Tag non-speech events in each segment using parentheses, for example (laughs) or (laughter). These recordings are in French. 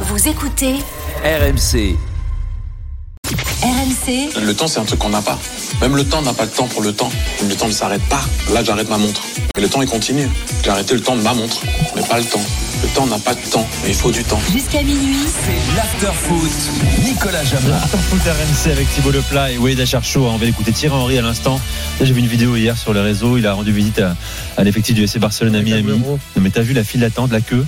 Vous écoutez RMC. RMC Le temps, c'est un truc qu'on n'a pas. Même le temps n'a pas le temps pour le temps. Le temps ne s'arrête pas. Là, j'arrête ma montre. Mais le temps, il continue. J'ai arrêté le temps de ma montre, mais pas le temps. Le temps n'a pas de temps, mais il faut du temps. jusqu'à minuit. C'est l'afterfoot. Nicolas Jamin. (laughs) Foot RMC avec Thibaut Leplat et Wade Acharcho. On va écouter Thierry Henry à l'instant. J'ai vu une vidéo hier sur les réseaux. Il a rendu visite à, à l'effectif du FC Barcelone à Miami. Non, mais t'as vu la file d'attente, la queue?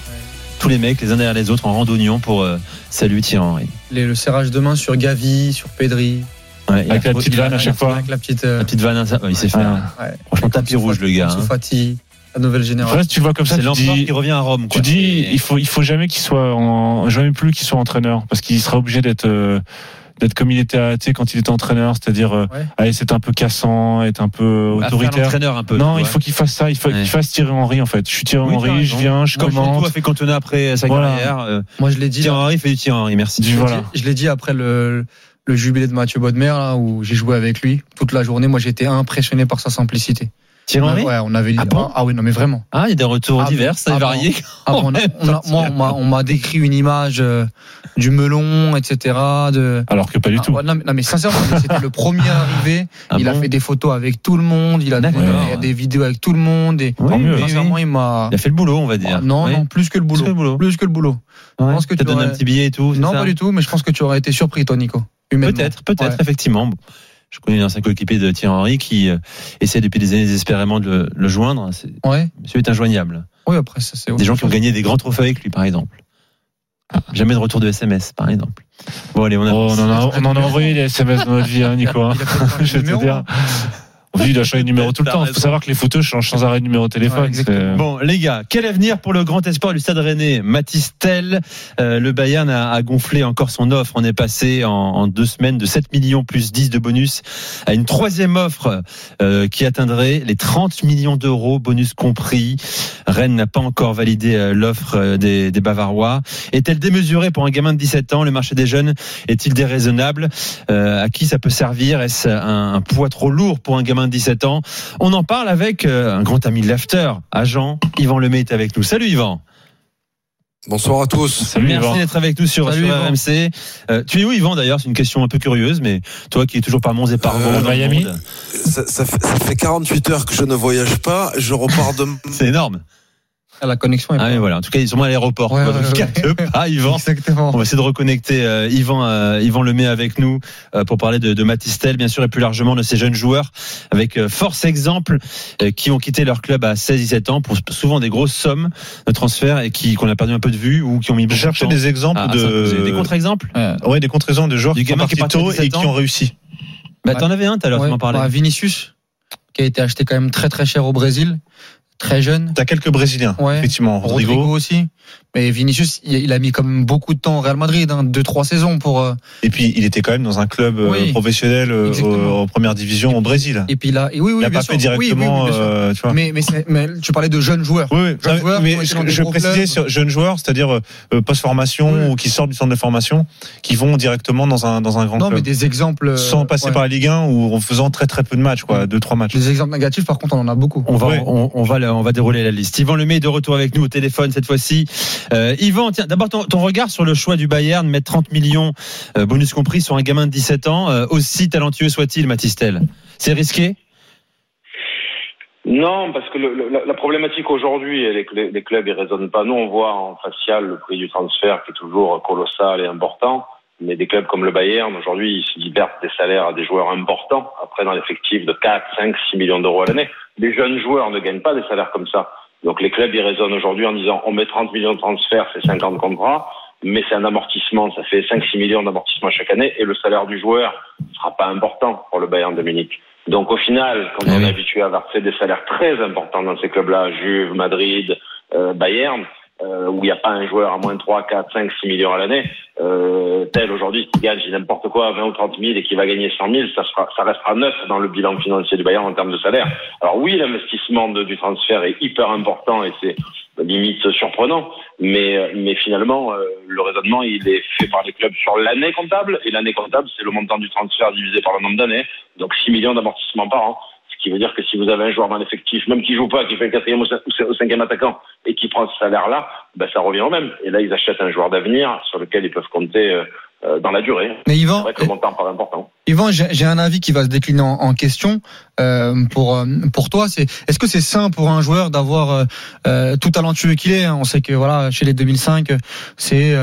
Tous les mecs, les uns derrière les autres, en randonnion pour euh, saluer Thierry Henry. Les- le serrage de main sur Gavi, sur Pedri. Ouais, Avec la petite vanne à chaque fois. Avec la petite. euh, La petite vanne, ça, il faire. Ah. ouais. Franchement, tapis rouge, le gars. Hein. Fati, la nouvelle génération. tu vois comme ça, C'est tu l'empereur dis, qui revient à Rome. tu dis, il faut, il faut jamais qu'il soit, en, jamais plus qu'il soit entraîneur, parce qu'il sera obligé d'être, euh, d'être comme il était, à- tu sais, quand il était entraîneur, c'est-à-dire, euh, Ouais. aller c'est un peu cassant, être un peu faire autoritaire. un peu. Non, il faut qu'il fasse ça. Il faut Ouais. qu'il fasse Thierry Henry en fait. Je suis Thierry Oui, Henry, je viens, je Chantou commente. a fait Cantona après sa Voilà. carrière. euh, Moi, je l'ai dit. Thierry Henry fait du Thierry Henry. Merci. Je l'ai voilà. dit- Je l'ai dit après le, le jubilé de Mathieu Bodmer, là, où j'ai joué avec lui toute la journée. Moi, j'étais impressionné par sa simplicité. Thierry Henry Ouais, on avait Ah bon ah oui, non, mais vraiment. Ah, il y a des retours Ah, divers, Ah, varié. Ah, bon, on a- on a- moi, on m'a- on m'a décrit une image euh, du melon, etc. De, Alors que pas du Ah, tout. non, mais, non, mais sincèrement, c'était le premier arrivé. (laughs) Ah il a fait des photos avec tout le monde. Il a des, des vidéos avec tout le monde. Et, Oui, mieux. sincèrement, oui. il m'a. Il a fait le boulot, on va dire. Ah, non, Oui. non, plus que le boulot. Plus que le boulot. Plus que le boulot. Ouais. pense que tu donné un petit billet et tout. c'est Non, pas du tout, mais je pense que tu aurais été surpris, toi, Nico. humainement. Peut-être, peut-être, effectivement. Je connais un ancien coéquipier de Thierry Henry qui euh, essaie depuis des années désespérément de le, le joindre. C'est- Ouais. Monsieur est injoignable. Oui, après, ça, c'est Des gens qui ont gagné des grands trophées avec lui, par exemple. Jamais de retour de SMS, par exemple. Bon, allez, on a. Oh, on, en a, (laughs) on en a envoyé des SMS dans notre vie, hein, Nico. (laughs) hein. Je vais te dire. Il a changé de numéro tout le temps. Il faut savoir que les photos changent sans arrêt de numéro de téléphone. Ouais, Bon, les gars, quel avenir pour le grand espoir du Stade Rennais? Mathis Tel, euh, le Bayern a, a gonflé encore son offre. On est passé en, en deux semaines de 7 millions plus 10 de bonus à une troisième offre euh, qui atteindrait les 30 millions d'euros, bonus compris. Rennes n'a pas encore validé euh, l'offre euh, des, des Bavarois. Est-elle démesurée pour un gamin de 17 ans? Le marché des jeunes est-il déraisonnable? Euh, À qui ça peut servir? Est-ce un, un poids trop lourd pour un gamin de 17 ans on en parle avec euh, un grand ami de l'after, agent. Yvan Lemay est avec nous. Salut Yvan. Bonsoir à tous. Salut, Merci Yvan. d'être avec nous sur, Salut, sur. RMC. Euh, tu es où Yvan d'ailleurs? C'est une question un peu curieuse, mais toi qui es toujours par Mons et par Euh, le Miami. monde, Ça, ça fait, ça fait 48 heures que je ne voyage pas. Je repars de. C'est énorme. Ah, La connexion est Ah, mais voilà. En tout cas, ils sont à l'aéroport. Ouais, pas, Yvan. Exactement. On va essayer de reconnecter euh, Yvan, euh, Yvan Lemay avec nous euh, pour parler de, de Matistel, bien sûr, et plus largement de ces jeunes joueurs avec euh, force exemple euh, qui ont quitté leur club à 16-17 ans pour souvent des grosses sommes de transfert et qui qu'on a perdu un peu de vue ou qui ont mis Je beaucoup de cherchais temps des exemples s'imposer. de des contre-exemples. ouais des contre-exemples de joueurs Du qui sont partis tôt et 17 qui ont réussi. Bah, t'en avais un tout à l'heure, tu m'en parlais. bah, Vinicius, qui a été acheté quand même très très cher au Brésil, très jeune. T'as quelques Brésiliens, Ouais. effectivement. Rodrigo. Rodrigo. aussi. Mais Vinicius, il a mis quand même beaucoup de temps au Real Madrid, hein, deux trois saisons pour. euh, Et puis il était quand même dans un club euh, Oui. professionnel euh, en première division au Brésil. et puis là, et oui, oui, il bien pas sûr. fait directement, Oui, oui, oui, bien sûr. euh, tu vois. mais mais, c'est- mais tu parlais de jeunes joueurs. Oui, oui. Jeunes Non, joueurs mais je, je précisais sur jeunes joueurs, c'est-à-dire euh, post-formation Oui. ou qui sortent du centre de formation, qui vont directement dans un dans un grand Non, mais club, des exemples. euh, sans passer ouais. par la Ligue 1 ou en faisant très très peu de matchs, quoi, deux trois matchs. Des exemples négatifs, par contre, on en a beaucoup. On va, on, on va, on va dérouler la liste. Yvan Lemay est de retour avec nous au téléphone cette fois-ci. Euh, Yvan, tiens, d'abord ton, regard sur le choix du Bayern mettre 30 millions, euh, bonus compris, sur un gamin de 17 ans, euh, aussi talentueux soit-il, Matistel. C'est risqué? Non, parce que la, problématique aujourd'hui, les, cl- les clubs ils raisonnent pas. Nous, on voit en facial le prix du transfert qui est toujours colossal et important. Mais des clubs comme le Bayern, aujourd'hui, ils se libèrent des salaires à des joueurs importants, après dans l'effectif de 4, 5, 6 millions d'euros à l'année. Les jeunes joueurs ne gagnent pas des salaires comme ça. Donc les clubs, ils raisonnent aujourd'hui en disant, on met 30 millions de transferts, c'est 50 contrats, mais c'est un amortissement, ça fait 5, 6 millions d'amortissement chaque année, et le salaire du joueur ne sera pas important pour le Bayern de Munich. Donc au final, quand Eh on est habitué à verser des salaires très importants dans ces clubs-là, Juve, Madrid, euh, Bayern, euh, où il n'y a pas un joueur à moins de 3, 4, 5, 6 millions à l'année, euh, tel aujourd'hui qui gagne n'importe quoi 20 ou 30 000 et qui va gagner 100 000, ça, sera, ça restera neuf dans le bilan financier du Bayern en termes de salaire. Alors oui, l'investissement du transfert est hyper important et c'est limite surprenant, mais, euh, mais finalement, euh, le raisonnement, il est fait par les clubs sur l'année comptable, et l'année comptable, c'est le montant du transfert divisé par le nombre d'années, donc 6 millions d'amortissements par an. Ce qui veut dire que si vous avez un joueur dans l'effectif, même qui joue pas, qui fait le quatrième ou cin- ou cinquième attaquant et qui prend ce salaire-là, ben ça revient au même. Et là, ils achètent un joueur d'avenir sur lequel ils peuvent compter euh, euh, dans la durée. Mais Yvan. Yvan, j'ai un avis qui va se décliner en, en question euh, pour euh, pour toi. C'est est-ce que c'est sain pour un joueur d'avoir euh, tout talentueux qu'il est hein, On sait que voilà, chez les 2005, c'est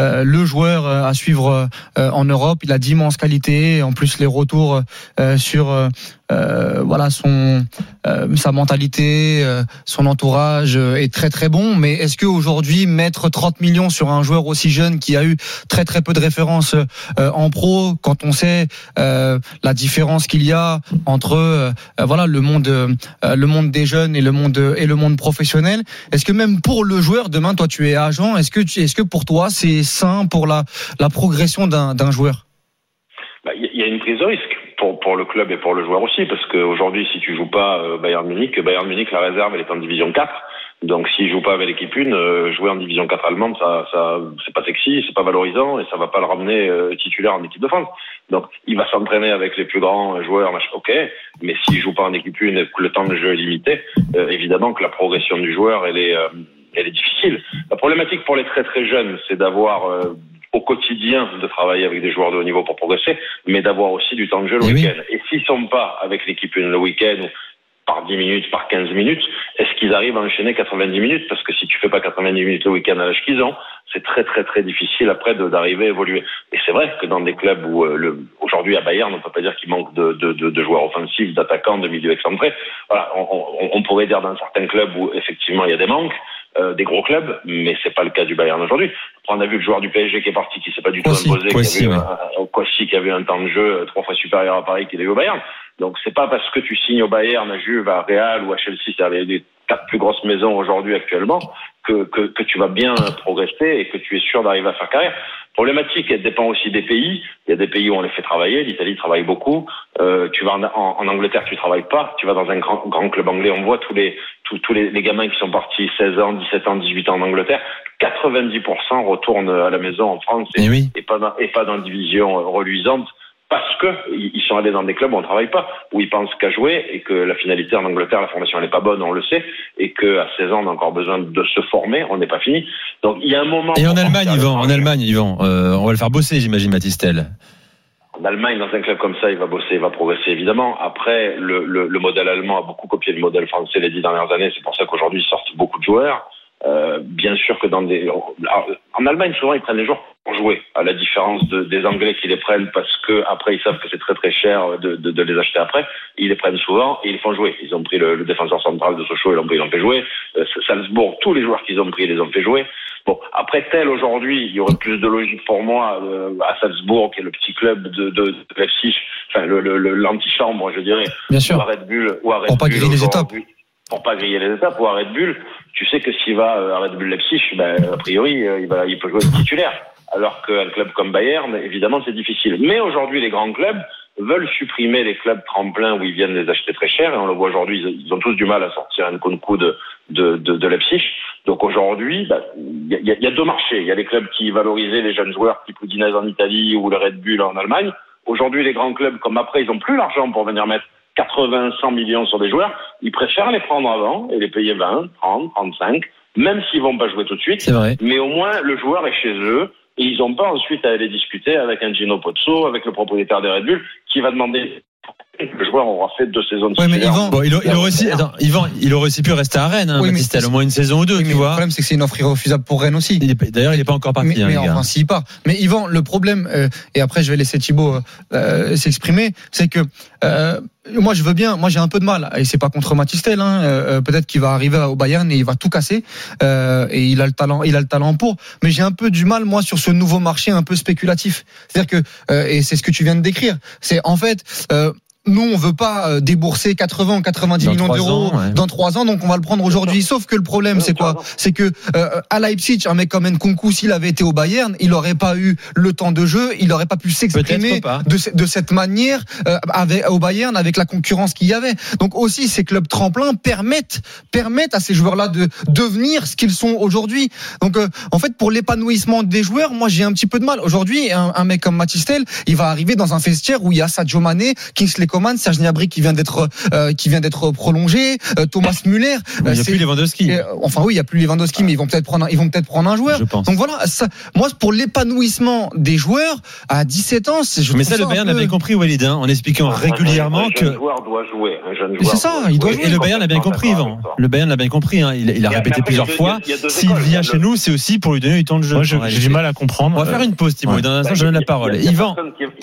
le joueur euh, à suivre euh, en Europe. Il a d'immenses qualités. En plus, les retours euh, sur euh, euh, voilà son euh, sa mentalité, euh, son entourage euh, est très très bon. Mais est-ce que aujourd'hui mettre 30 millions sur un joueur aussi jeune qui a eu très très peu de références euh, en pro, quand on sait euh, la différence qu'il y a entre euh, euh, voilà le monde euh, le monde des jeunes et le monde et le monde professionnel, est-ce que même pour le joueur demain, toi tu es agent, est-ce que est-ce que pour toi c'est sain pour la progression d'un joueur? Bah, Il y a- une prise de risque pour, le club et pour le joueur aussi, parce qu'aujourd'hui, si tu joues pas euh, Bayern Munich, Bayern Munich, la réserve, elle est en division 4. Donc, s'il joue pas avec l'équipe 1, euh, jouer en division 4 allemande, ça, ça, c'est pas sexy, c'est pas valorisant et ça va pas le ramener euh, titulaire en équipe de France. Donc, il va s'entraîner avec les plus grands joueurs, ok. Mais s'il joue pas en équipe 1 et que le temps de jeu est limité, évidemment que la progression du joueur, elle est, elle est difficile. La problématique pour les très très jeunes, c'est d'avoir euh, au quotidien de travailler avec des joueurs de haut niveau pour progresser, mais d'avoir aussi du temps de jeu le Eh oui. week-end. Et s'ils sont pas avec l'équipe une le week-end, par 10 minutes, par 15 minutes, est-ce qu'ils arrivent à enchaîner 90 minutes? Parce que si tu fais pas 90 minutes le week-end à l'âge qu'ils ont, c'est très très très difficile après d'arriver à évoluer. Et c'est vrai que dans des clubs où euh, aujourd'hui à Bayern, on peut pas dire qu'il manque de, de, de, de joueurs offensifs, d'attaquants, de milieux excentrés. Voilà, on, on, on pourrait dire dans certains clubs où effectivement il y a des manques, euh, des gros clubs, mais c'est pas le cas du Bayern aujourd'hui. On a vu le joueur du PSG qui est parti, qui s'est pas du tout imposé, qui, ouais. qui avait un temps de jeu euh, trois fois supérieur à Paris qu'il a eu au Bayern. Donc c'est pas parce que tu signes au Bayern, à Juve, à Real ou à Chelsea, c'est-à-dire les quatre plus grosses maisons aujourd'hui actuellement, que, que, que tu vas bien progresser et que tu es sûr d'arriver à faire carrière. Problématique, elle dépend aussi des pays. Il y a des pays où on les fait travailler. L'Italie travaille beaucoup. Euh, tu vas en, en, en Angleterre, tu travailles pas. Tu vas dans un grand, grand club anglais, on voit tous les tous, tous les, les gamins qui sont partis 16 ans, 17 ans, 18 ans en Angleterre. 90% retournent à la maison en France et, Eh oui. et pas dans, et pas dans une division reluisante parce que ils ils sont allés dans des clubs où on travaille pas, où ils pensent qu'à jouer et que la finalité en Angleterre, la formation n'est pas bonne, on le sait, et que à 16 ans on a encore besoin de se former, on n'est pas fini. Donc il y a un moment. Et en Allemagne, Yvan, en. Allemagne, Yvan, euh, on va le faire bosser, j'imagine, Matistel. En Allemagne, dans un club comme ça, il va bosser, il va progresser évidemment. Après, le, le, le modèle allemand a beaucoup copié le modèle français les dix dernières années. C'est pour ça qu'aujourd'hui, ils sortent beaucoup de joueurs. Euh, bien sûr que dans des, alors, en Allemagne, souvent, ils prennent les joueurs pour jouer, à la différence de, des Anglais qui les prennent parce que après ils savent que c'est très très cher de, de, de les acheter après. Ils les prennent souvent et ils les font jouer. Ils ont pris le, le défenseur central de Sochaux, ils l'ont pris, ils l'ont fait jouer. Euh, Salzbourg, tous les joueurs qu'ils ont pris, ils les ont fait jouer. Bon, après tel aujourd'hui, il y aurait plus de logique pour moi euh, à Salzbourg, qui est le petit club de, de, de Leipzig, enfin le le- le- l'antichambre, je dirais, Bien ou sûr. à Red Bull, ou à Red Pour pas Bull griller les aujourd'hui. Pour pas griller les étapes, ou à Red Bull, tu sais que s'il va euh, à Red Bull Leipzig, ben, a priori, euh, il, va, il peut jouer titulaire. Alors qu'un club comme Bayern, évidemment, c'est difficile. Mais aujourd'hui, les grands clubs veulent supprimer les clubs tremplins où ils viennent les acheter très cher. Et on le voit aujourd'hui, ils, ont tous du mal à sortir un concours de, de, de, de Leipzig. Donc aujourd'hui, bah, il y, a, y a deux marchés. Il y a les clubs qui valorisaient les jeunes joueurs type Udinese en Italie ou le Red Bull en Allemagne. Aujourd'hui, les grands clubs, comme après, ils n'ont plus l'argent pour venir mettre 80, 100 millions sur des joueurs. Ils préfèrent les prendre avant et les payer 20, 30, 35, même s'ils vont pas jouer tout de suite. C'est vrai. Mais au moins, le joueur est chez eux et ils n'ont pas ensuite à aller discuter avec un Gino Pozzo, avec le propriétaire des Red Bull, qui va demander. Le joueur aura fait deux saisons de Ouais, mais. Yvan, Bon, il, aurait aussi, attends, Yvan, il aurait aussi pu rester à Rennes, hein, Oui, mais Matistel, au moins une saison ou deux, Oui, tu mais le vois. problème, c'est que c'est une offre irrefusable pour Rennes aussi. D'ailleurs, il n'est pas encore parti, mais, hein, mais les gars. enfin, s'il part. Mais Yvan, le problème, euh, et après je vais laisser Thibaut euh, euh, s'exprimer, c'est que euh, moi je veux bien, moi j'ai un peu de mal, et c'est pas contre Matistel, hein, euh, euh, peut-être qu'il va arriver au Bayern et il va tout casser, euh, et il a le talent, il a le talent pour, mais j'ai un peu du mal moi sur ce nouveau marché un peu spéculatif. C'est-à-dire que, euh, et c'est ce que tu viens de décrire, c'est en fait. Nous, on veut pas euh, débourser 80 ou 90 Dans millions d'euros ouais. dans trois ans, donc on va le prendre aujourd'hui. Sauf que le problème, c'est quoi C'est que euh, à Leipzig, un mec comme Nkunku, s'il avait été au Bayern, il n'aurait pas eu le temps de jeu, il n'aurait pas pu s'exprimer de, ce- de cette manière euh, avec, au Bayern avec la concurrence qu'il y avait. Donc aussi, ces clubs tremplins permettent permettent à ces joueurs-là de devenir ce qu'ils sont aujourd'hui. Donc euh, en fait, pour l'épanouissement des joueurs, moi j'ai un petit peu de mal. Aujourd'hui, un, un mec comme Matistel, il va arriver dans un vestiaire où il y a Sadio Mané, Kingsley Coman, Serge Gnabry qui vient d'être euh, qui vient d'être prolongé, euh, Thomas Muller. Il n'y a c'est- plus Lewandowski. euh, Enfin oui, il y a plus Lewandowski, mais ils vont peut-être prendre, un- ils vont peut-être prendre un joueur. Je pense. Donc voilà, ça, moi pour l'épanouissement des joueurs à 17 ans, c'est je Mais ça, le un Bayern peu- l'avait compris, Walid, hein, en expliquant régulièrement un que. jeune joueur doit jouer. Un jeune joueur c'est ça, il doit jouer. Et le Bayern l'a bien compris, Yvan. Le Bayern l'a bien compris. hein. Il, il a répété après, plusieurs deux- fois. S'il vient chez nous, c'est aussi pour lui donner du temps de jeu. Moi, j'ai du mal à comprendre. On va faire une pause, Thibaut. Dans un instant, Bah, je donne la parole. Yvan.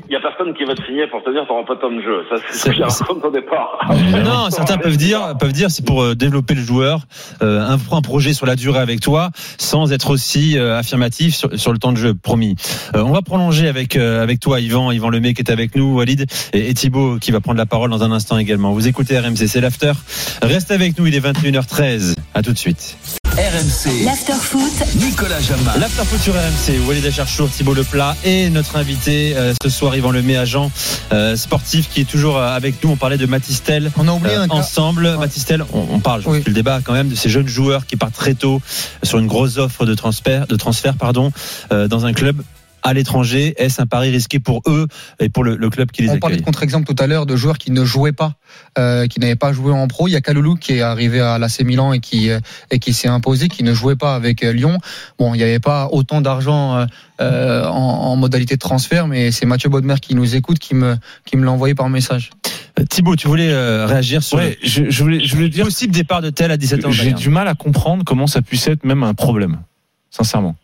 Il y a personne qui va te signer pour te dire t'auras pas de temps de jeu. Ça, c'est ce raconté au départ. Non, certains peuvent dire, peuvent dire, c'est pour euh, développer le joueur, euh, un, un projet sur la durée avec toi, sans être aussi euh, affirmatif sur, sur le temps de jeu, promis. Euh, on va prolonger avec euh, avec toi, Yvan, Yvan Lemay qui est avec nous, Walid et, et Thibaut qui va prendre la parole dans un instant également. Vous écoutez RMC, c'est l'after. Reste avec nous, il est 21h13. À tout de suite. RMC, L'after-foot, Nicolas Jamin. L'after foot sur RMC, Walid Acharchour, Thibaut Leplat et notre invité euh, ce soir, Yvan Lemay, agent euh, sportif qui est toujours euh, avec nous. On parlait de Matistel. On a oublié Euh, un ensemble, Matistel, on, on parle, je Oui. le débat quand même de ces jeunes joueurs qui partent très tôt sur une grosse offre de transfert, de transfert pardon, euh, dans un club à l'étranger. Est-ce un pari risqué pour eux et pour le, le club qui les On parlait accueille de contre-exemple tout à l'heure de joueurs qui ne jouaient pas, euh, qui n'avaient pas joué en pro. Il y a Kaloulou qui est arrivé à l'AC Milan et qui euh, et qui s'est imposé, qui ne jouait pas avec euh, Lyon. Bon, il n'y avait pas autant d'argent euh, en, en modalité de transfert, mais c'est Mathieu Bodmer qui nous écoute, qui me qui me l'a envoyé par message. Thibaut, tu voulais euh, réagir sur Ouais, je, je voulais, je voulais le dire possible départ de tel à 17 ans. J'ai du mal à comprendre comment ça puisse être même un problème, sincèrement.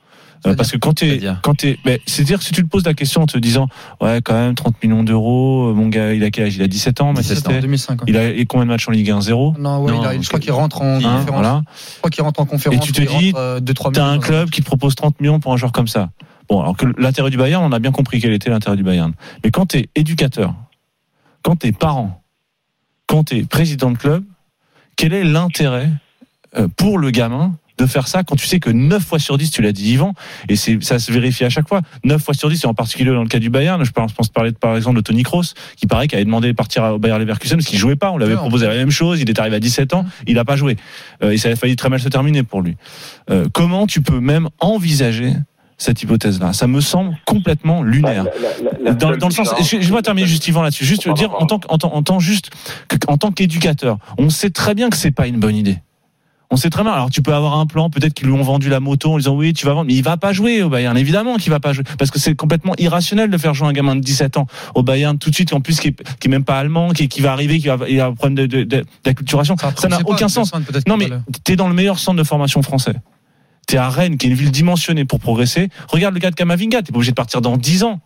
Euh, parce que quand tu quand t'es, ben, c'est-à-dire que si tu te poses la question en te disant, ouais, quand même 30 millions d'euros, euh, mon gars, il a quel âge? Il a 17 ans, 17 Matistel En 2005. ouais. Il a et combien de matchs en Ligue 1 Zéro? Non, ouais, Non, il a- je crois qu'il rentre en Hein, conférence. voilà. Je crois qu'il rentre en conférence. Et tu te dis, euh, T'as un club qui te propose 30 millions pour un joueur comme ça. Bon, alors que l'intérêt du Bayern, on a bien compris quel était l'intérêt du Bayern. Mais quand t'es éducateur, quand t'es parent, quand t'es président de club, quel est l'intérêt pour le gamin de faire ça quand tu sais que 9 fois sur 10, tu l'as dit Yvan, et c'est, ça se vérifie à chaque fois, 9 fois sur 10, et en particulier dans le cas du Bayern, je pense, je pense parler de, par exemple de Tony Kroos, qui paraît qu'il avait demandé de partir au Bayern Leverkusen parce qu'il jouait pas, on l'avait proposé la même chose, il est arrivé à 17 ans, il a pas joué, Euh, et ça a failli très mal se terminer pour lui. Euh, comment tu peux même envisager cette hypothèse-là? Ça me semble complètement lunaire. Dans, dans le sens, je, je vais terminer juste Yvan là-dessus. Juste dire en tant, en tant, en tant juste en tant qu'éducateur, on sait très bien que c'est pas une bonne idée. On sait très bien. Alors tu peux avoir un plan, peut-être qu'ils lui ont vendu la moto en disant oui, tu vas vendre, mais il va pas jouer au Bayern. Évidemment qu'il va pas jouer parce que c'est complètement irrationnel de faire jouer un gamin de 17 ans au Bayern tout de suite, en plus qui est, qui est même pas allemand, qui, qui va arriver, qui va, il a un problème de- de- de- d'acculturation. Ça n'a aucun sens. Non, mais l'heure. t'es dans le meilleur centre de formation français. T'es à Rennes, qui est une ville dimensionnée pour progresser. Regarde le cas de Kamavinga, t'es pas obligé de partir dans 10 ans.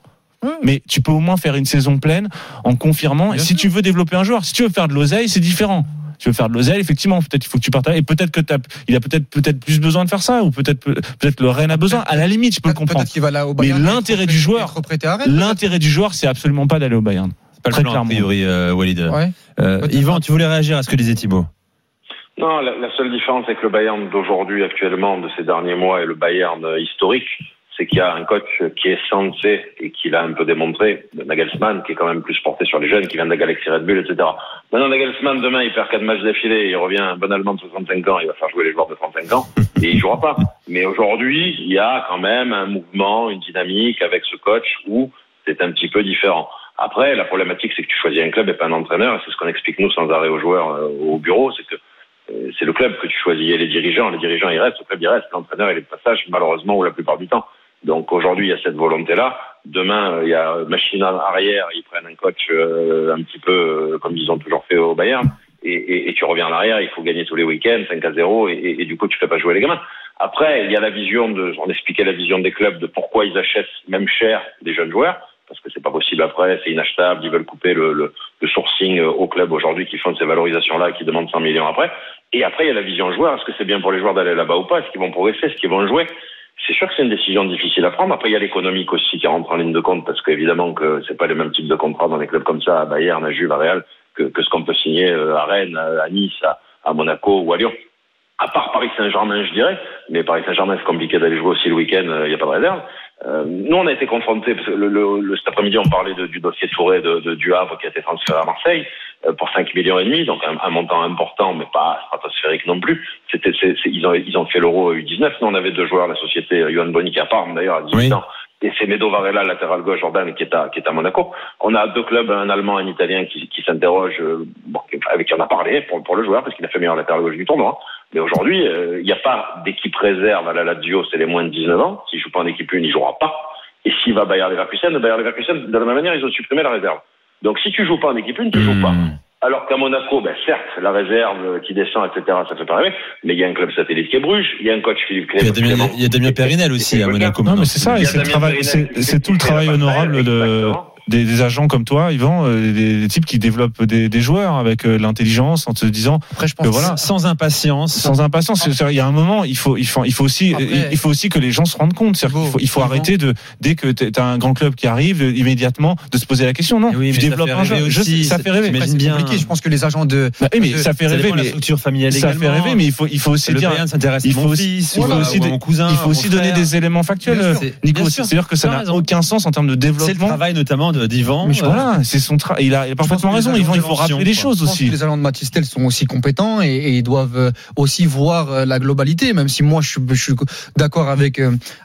Mais tu peux au moins faire une saison pleine en confirmant. Et si tu veux développer un joueur, si tu veux faire de l'oseille, c'est différent. Tu veux faire de l'oseille, effectivement, peut-être il faut que tu partages. Et peut-être que t'as, il a peut-être peut-être plus besoin de faire ça, ou peut-être peut-être le Rennes a besoin. À la limite, je peux le comprendre. Peut-être qu'il va là au Mais l'intérêt du joueur-. L'intérêt du joueur, c'est absolument pas d'aller au Bayern. C'est pas le Très plan, a clairement. priori, euh, Walid. Ouais. Euh. Yvan, tu voulais réagir à ce que disait Thibaut Non, la, la seule différence avec le Bayern d'aujourd'hui, actuellement, de ces derniers mois, et le Bayern euh, historique, c'est qu'il y a un coach qui est censé, et qui l'a un peu démontré, Nagelsmann, qui est quand même plus porté sur les jeunes, qui vient de la Galaxy Red Bull, etc. Maintenant, Nagelsmann, demain, il perd quatre matchs d'affilée, il revient un bon Allemand de 65 ans, il va faire jouer les joueurs de 35 ans, (laughs) et il jouera pas. Mais aujourd'hui, il y a quand même un mouvement, une dynamique avec ce coach où c'est un petit peu différent. Après, la problématique, c'est que tu choisis un club et pas un entraîneur, et c'est ce qu'on explique nous sans arrêt aux joueurs euh, au bureau, c'est que euh, c'est le club que tu choisis et les dirigeants. Les dirigeants, ils restent, le club, il reste. L'entraîneur, il est de passage, malheureusement, ou la plupart du temps. Donc aujourd'hui, il y a cette volonté-là. Demain, euh, il y a machine en arrière, ils prennent un coach euh, un petit peu euh, comme ils ont toujours fait au Bayern. Et, et, et tu reviens en arrière, il faut gagner tous les week-ends, 5 à 0, et, et, du coup, tu fais pas jouer les gamins. Après, il y a la vision de, on expliquait la vision des clubs de pourquoi ils achètent même cher des jeunes joueurs, parce que c'est pas possible après, c'est inachetable, ils veulent couper le, le, le sourcing euh, au club aujourd'hui qui font ces valorisations-là, qui demandent 100 millions après. Et après, il y a la vision joueur. Est-ce que c'est bien pour les joueurs d'aller là-bas ou pas? Est-ce qu'ils vont progresser? Est-ce qu'ils vont jouer? C'est sûr que c'est une décision difficile à prendre. Après, il y a l'économique aussi qui rentre en ligne de compte parce qu'évidemment que c'est pas le même type de contrat dans les clubs comme ça, à Bayern, à Juve, à Real, que, que ce qu'on peut signer euh, à Rennes, à Nice, à, à Monaco ou à Lyon. À part Paris Saint-Germain, je dirais, mais Paris Saint-Germain, c'est compliqué d'aller jouer aussi le week-end, il n'y a pas de réserve. Euh, nous, on a été confrontés, parce que le, le, le- cet après-midi, on parlait de- du dossier Touré de, de, du Havre qui a été transféré à Marseille euh, pour 5 millions et demi, donc un, un montant important, mais pas stratosphérique non plus. C'était, c'est- c'est- ils, ont, ils ont fait l'euro U19. Nous, on avait deux joueurs, la société euh, Johan Boni qui à Parme, d'ailleurs, à 18 Oui. ans, Et c'est Medo Varela, latéral gauche, Jordan, qui est à, qui est à Monaco. On a deux clubs, un allemand et un italien, qui, qui s'interrogent, euh, bon, avec qui on a parlé pour, pour le joueur, parce qu'il a fait meilleur latéral gauche du tournoi. Mais aujourd'hui, euh, il n'y a pas d'équipe réserve à la Lazio, c'est les moins de 19 ans. S'il joue pas en équipe une, il jouera pas. Et s'il va Bayer Leverkusen, Bayer Leverkusen, de la même manière, ils ont supprimé la réserve. Donc si tu joues pas en équipe une, tu joues pas. Hmm. Alors qu'à Monaco, ben certes, la réserve qui descend, etc., ça fait pas rêver, mais il y a un club satellite qui est Bruges, il y a un coach Philippe Il y a Clément. Damien, il y a Damien Périnel aussi à Monaco. Non, mais c'est ça, c'est tout le travail honorable de, exactement. Des, des agents comme toi, Yvan, euh, des, des types qui développent des, des joueurs avec euh, l'intelligence en te disant Après, je pense que voilà, Sans impatience. sans impatience. Il y a un moment, il faut, il faut, il faut aussi, Après- il il faut aussi que les gens se rendent compte. C'est-à-dire qu'il faut, il faut arrêter de, dès que tu as un grand club qui arrive, de- immédiatement de se poser la question. Non, Oui, mais tu ça développes fait un joueur. rêver Je aussi, ça fait rêver. c'est bien. compliqué. Je pense que les agents de Bah, oui, mais de- ça fait rêver, de la mais structure familiale ça également. fait rêver, mais il faut, il faut aussi le dire. Bayern s'intéresse à il faut mon aussi- fils, il faut aussi il aussi donner des éléments factuels, Bien sûr. C'est- Nico. C'est-à-dire que ça n'a aucun sens en termes de C'est le développement. travail notamment d'Ivan. Mais je- euh, voilà, c'est son travail. Il a, il a parfaitement raison. Yvan, il faut rappeler les choses Je pense aussi. que les agents de Matistel sont aussi compétents et, et ils doivent euh, aussi voir euh, la globalité, même si moi je suis, je suis d'accord avec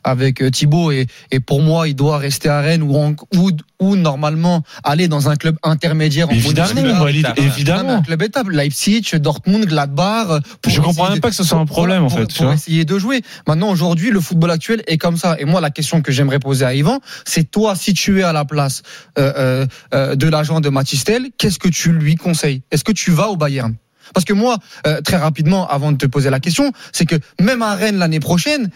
avec Thibaut et, et pour moi il doit rester à Rennes ou, en- ou ou normalement aller dans un club intermédiaire en Évidemment, Bundesliga. Évidemment. un club étape, Leipzig, Dortmund, Gladbach. euh, Je comprends même pas que ce soit un pour- problème, en fait, Pour essayer de jouer. Maintenant, aujourd'hui, le football actuel est comme ça. Et moi, la question que j'aimerais poser à Yvan, c'est toi, si tu es à la place euh, euh, euh, de l'agent de Matistel, qu'est-ce que tu lui conseilles? Est-ce que tu vas au Bayern? Parce que moi, euh, très rapidement, avant de te poser la question, c'est que même à Rennes l'année prochaine,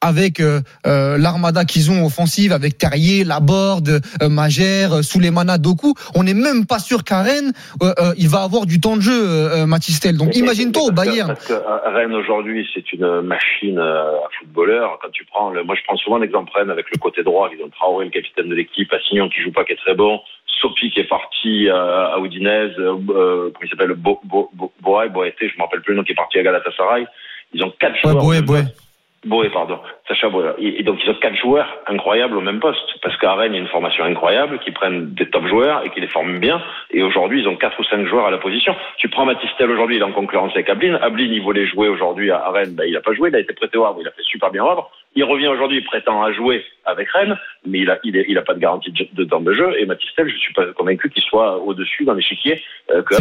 avec euh, euh, l'armada qu'ils ont offensive, avec Terrier, Laborde, euh, Magère, euh, Souleymana, Doku, on n'est même pas sûr qu'à Rennes, euh, il va avoir du temps de jeu, Matistel. Donc imagine-toi au Bayern. Parce que Rennes aujourd'hui, c'est une machine à footballeur. Quand tu prends, le, moi je prends souvent l'exemple Rennes avec le côté droit, ils ont Traoré, le capitaine de l'équipe, Assignon qui joue pas, qui est très bon, Sopi qui est parti à Udinese, euh, euh, comment il s'appelle, Bo, Bo, Bo, Boé, Boété, je me rappelle plus le nom, qui est parti à Galatasaray. Ils ont quatre Ouais, joueurs. Même Boé. pardon. Sacha Boé. Et, donc ils ont quatre joueurs incroyables au même poste. Parce qu'à Rennes, il y a une formation incroyable, qui prennent des top joueurs et qui les forment bien. Et aujourd'hui, ils ont quatre ou cinq joueurs à la position. Tu prends Matistel aujourd'hui, il est en concurrence avec Ablin. Ablin, il voulait jouer aujourd'hui à Rennes, ben, il a pas joué, il a été prêté au Havre, il a fait super bien au Havre. Il revient aujourd'hui, il prétend à jouer avec Rennes, mais il a, il, est- il a pas de garantie de, de temps de jeu. Et Matistel, je suis pas convaincu qu'il soit au-dessus dans l'échiquier euh, que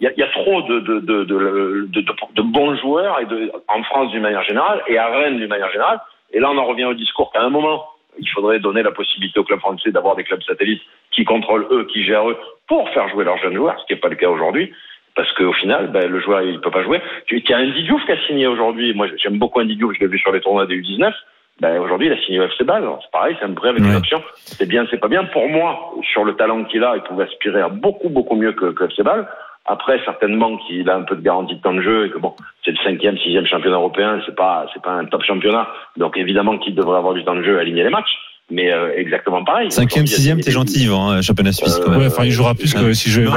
il y a, y a trop de, de, de, bons joueurs et de, en France d'une manière générale et à Rennes d'une manière générale. Et là, on en revient au discours qu'à un moment, il faudrait donner la possibilité aux clubs français d'avoir des clubs satellites qui contrôlent eux, qui gèrent eux, pour faire jouer leurs jeunes joueurs, ce qui n'est pas le cas aujourd'hui. Parce qu'au final, ben, le joueur, il peut pas jouer. Tu il y a un Didiouf qui a signé aujourd'hui. Moi, j'aime beaucoup un Didiouf, je l'ai vu sur les tournois des U19. Ben, aujourd'hui, il a signé au FC Bâle. C'est pareil, c'est un prêt avec une Ouais. option. C'est bien, c'est pas bien. Pour moi, sur le talent qu'il a, il pouvait aspirer à beaucoup, beaucoup mieux que, que FC Bâle. Après, certainement qu'il a un peu de garantie de temps de jeu et que bon, c'est le cinquième, sixième championnat européen, c'est pas, c'est pas un top championnat. Donc évidemment qu'il devrait avoir du temps de jeu et aligner les matchs. Mais euh, exactement pareil. Cinquième, sixième, t'es gentil, Yvan, hein, championnat suisse quand même. Ouais, enfin, il jouera plus que si je hein,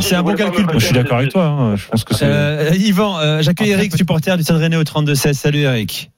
c'est- euh, un- bon calcul. Je suis d'accord avec toi. hein. Je pense que c'est. Euh, Yvan, euh, j'accueille Eric, supporter du Stade Rennais au 32-16. Salut Eric.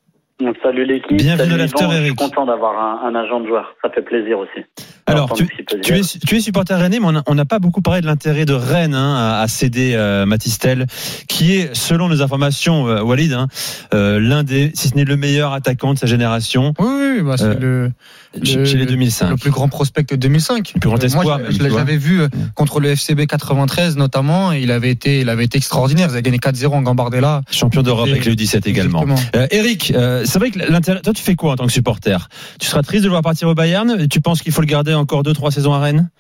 Salut l'équipe. Bienvenue dans l'after, Yvan. Je suis Eric. content d'avoir un, un agent de joueur. Ça fait plaisir aussi. Alors, tu, tu es, tu es supporter rennais, mais on n'a pas beaucoup parlé de l'intérêt de Rennes hein, à, à céder euh, Matistel, qui est, selon nos informations, euh, Walid, hein, euh, l'un des, si ce n'est le meilleur attaquant de sa génération Oui, oui, bah, c'est Euh, le, chez, Le- chez les 2005. le plus grand prospect de 2005. Le plus grand Euh, espoir, Moi, je, je l'avais vu euh, contre le FCB 93 notamment, et il avait été, il avait été extraordinaire. Ils avaient gagné 4-0 en Gambardella. Champion d'Europe avec les U17 également. Euh, Eric, euh, c'est vrai que l'intérêt. Toi, tu fais quoi en tant que supporter? Tu seras triste de le voir partir au Bayern? Tu penses qu'il faut le garder encore deux, trois saisons à Rennes?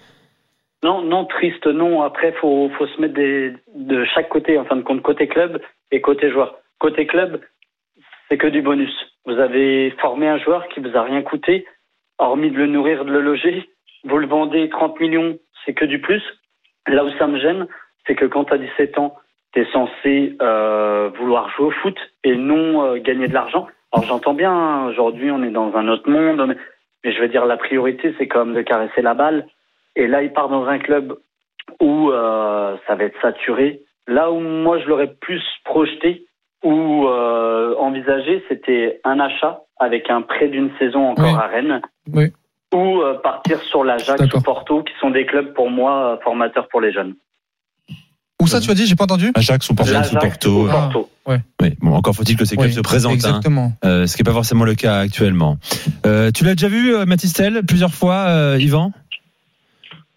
Non, non, triste, non. Après, faut, faut se mettre de chaque côté, en fin de compte, côté club et côté joueur. Côté club, c'est que du bonus. Vous avez formé un joueur qui vous a rien coûté, hormis de le nourrir, de le loger. Vous le vendez 30 millions, c'est que du plus. Là où ça me gêne, c'est que quand tu as 17 ans, tu es censé euh, vouloir jouer au foot et non euh, gagner de l'argent. Alors j'entends bien, hein, aujourd'hui on est dans un autre monde, mais, je veux dire la priorité c'est quand même de caresser la balle. Et là il part dans un club où euh, ça va être saturé. Là où moi je l'aurais plus projeté ou euh, envisagé, c'était un achat avec un prêt d'une saison encore Oui. à Rennes. Oui. Ou euh, partir sur l'Ajax ou Porto, qui sont des clubs pour moi formateurs pour les jeunes. Où ça, tu as dit? J'ai pas entendu? Ajax ou Porto. Ajax ou Porto. ou Porto. Oui, bon, encore faut-il que ces clubs Oui, se présentent, hein, Exactement. euh, ce qui n'est pas forcément le cas actuellement. Euh, tu l'as déjà vu, euh, Matistel, plusieurs fois, euh, Yvan?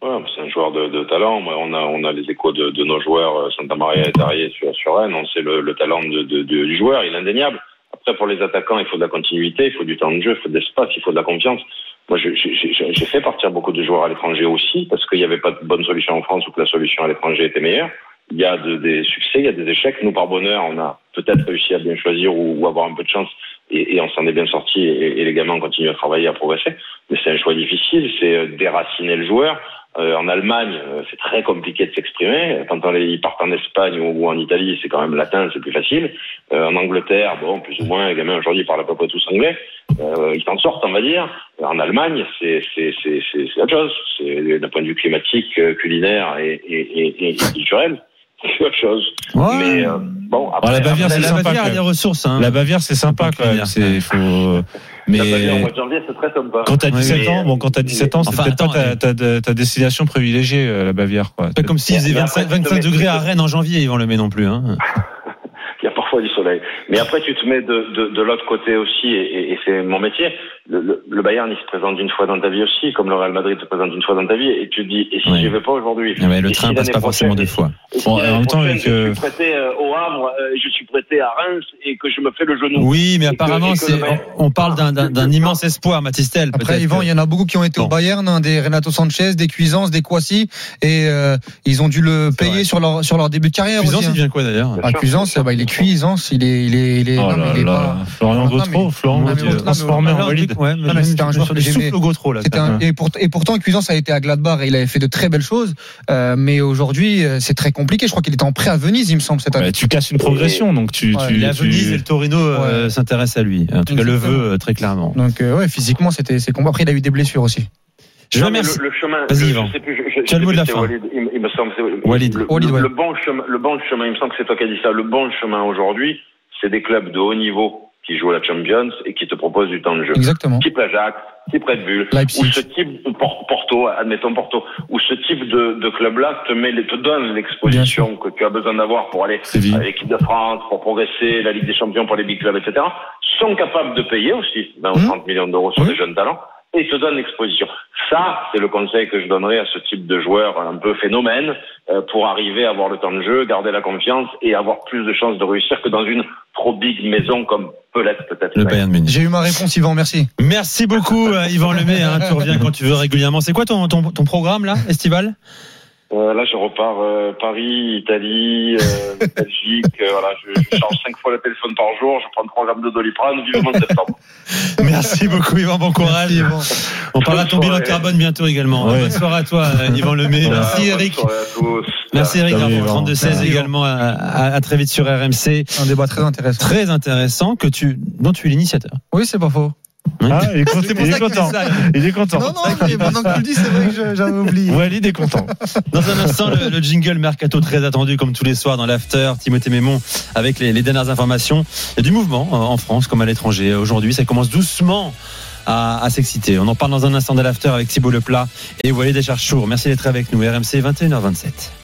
Ouais, c'est un joueur de, de talent. On a, on a les échos de, de nos joueurs, Santa Maria et Tarier sur, sur Rennes. On sait le, le talent de, de- de- du joueur, il est indéniable. Après, pour les attaquants, il faut de la continuité, il faut du temps de jeu, il faut de l'espace, il faut de la confiance. Moi, j'ai fait partir beaucoup de joueurs à l'étranger aussi, parce qu'il n'y avait pas de bonne solution en France ou que la solution à l'étranger était meilleure. Il y a de- des succès, il y a des échecs. Nous, par bonheur, on a peut-être réussi à bien choisir ou, ou avoir un peu de chance, et, et on s'en est bien sorti, et, et les gamins ont continué à travailler, à progresser. Mais c'est un choix difficile, c'est euh, déraciner le joueur. Euh, en Allemagne, euh, c'est très compliqué de s'exprimer. Quand on les, ils partent en Espagne ou, en Italie, c'est quand même latin, c'est plus facile. Euh, en Angleterre, bon, plus ou moins, les gamins aujourd'hui parlent à peu près tous anglais. Euh, ils s'en sortent, on va dire. En Allemagne, c'est c'est autre chose. C'est d'un point de vue climatique, euh, culinaire et et et, et culturel, c'est (laughs) autre chose. Mais euh, bon, après, Ah, la Bavière, c'est La sympa, Bavière a des ressources. Hein. La Bavière, c'est sympa Faut quand même. dire. C'est faut. la Bavière, Mais mois de janvier, c'est très sympa. quand t'as Oui, 17 mais- ans, bon, quand t'as 17 ans, c'est Enfin, peut-être pas ta, ta, ta destination privilégiée, euh, la Bavière, quoi. C'est pas comme s'il faisait Mais après, 25, 25 tu te mets- degrés à Rennes en janvier, Yvan le met non plus. Hein. (laughs) Il y a parfois du soleil. Mais après, tu te mets de, de, de l'autre côté aussi, et, et- et c'est mon métier. Le, le, le Bayern, il se présente une fois dans ta vie aussi, comme le Real Madrid se présente une fois dans ta vie, et tu te dis, et si Ouais. j'y vais pas aujourd'hui? Ah ouais, le train si passe pas forcément deux fois. si Bon, en même temps, avec, euh, je suis prêté euh, au Havre, euh, je suis prêté à Reims, et que je me fais le genou. Oui, mais que- apparemment, que on, parle d'un, d'un, d'un immense espoir, Matistel. Après, Yvan, que- il y en a beaucoup qui ont été Bon. au Bayern, hein, des Renato Sanchez, des Cuisance, des Kwasi, et euh, ils ont dû le payer vrai. sur leur, sur leur début de carrière Cuisance, il hein. devient quoi d'ailleurs? Ah, Cuisance, bah, il est Cuisance, il est, est, il est, Oh non, là il est là. pas- Florian Gautreau, Florian transformé en valide. Ouais, c'était un joueur sur que des j'aimais. Gautreau, là. C'était un- et, pour- et pourtant, Cuisance a été à Gladbach et il avait fait de très belles choses. Euh, mais aujourd'hui, euh, c'est très compliqué. Je crois qu'il était en prêt à Venise, il me semble, cette année. Bah, tu casses une progression, donc tu, Ouais, tu, Il est à Venise et le Torino euh, s'intéresse à lui. En tout cas, le veut très clairement. Donc, ouais, physiquement, c'était, c'est combat. Après, il a eu des blessures aussi. Je Non, le, le chemin. Vas-y, je- Yvan. Tu as le mot de la fin. Walid, il, il me semble. c'est- Walid. Le, Walid, le- ouais. le bon chemin, le bon chemin, il me semble que c'est toi qui as dit ça. Le bon chemin aujourd'hui, c'est des clubs de haut niveau qui jouent à la Champions et qui te proposent du temps de jeu. Exactement. Type Ajax, type Red Bull, Leipzig. ou ce type Por- Porto, admettons Porto, où ce type de, de club-là te met, te donne l'exposition que tu as besoin d'avoir pour aller Séville. à l'équipe de France, pour progresser, la Ligue des Champions pour les big clubs, etc., sont capables de payer aussi 20 ou Mhm. 30 millions d'euros sur Oui. des jeunes talents et te donnent l'exposition. Ça, c'est le conseil que je donnerais à ce type de joueur un peu phénomène euh, pour arriver à avoir le temps de jeu, garder la confiance et avoir plus de chances de réussir que dans une trop big maison comme peut l'être peut-être. Le Bayern. Bayern Munich. J'ai eu ma réponse, Yvan, merci. Merci beaucoup, euh, Yvan Lemay. Hein, tu reviens quand tu veux régulièrement. C'est quoi ton, ton, ton programme là, estival? Euh, là, je repars euh, Paris, Italie, euh, (laughs) Belgique. euh, voilà, je, je charge cinq fois le téléphone par jour. Je prends trois grammes de doliprane. Vivement septembre. (laughs) Merci beaucoup, Yvan. Bon courage. Merci, Yvan. On parlera de ton bilan carbone bientôt également. Ouais. Bonne soirée à toi, euh, (laughs) Yvan Lemay. Voilà. Merci, Bonne Eric. soirée à tous. Merci, Eric, Salut, pour Yvan. 32-16 Merci, également. À, à- à très vite sur RMC. Un débat très intéressant. Très intéressant que tu, dont tu es l'initiateur. Oui, c'est pas faux. Ah, il est pour Il est content. Il est content. Non, non, mais maintenant que tu le dis, c'est vrai que je- j'avais oublié. Walid est content. Dans un instant, le, le jingle Mercato très attendu comme tous les soirs dans l'after. Timothée Mémon avec les, les dernières informations. Il y a du mouvement euh, en France comme à l'étranger. Aujourd'hui, ça commence doucement à, à s'exciter. On en parle dans un instant de l'after avec Thibaut Leplat et Walid Acharchour. Merci d'être avec nous. RMC 21h27.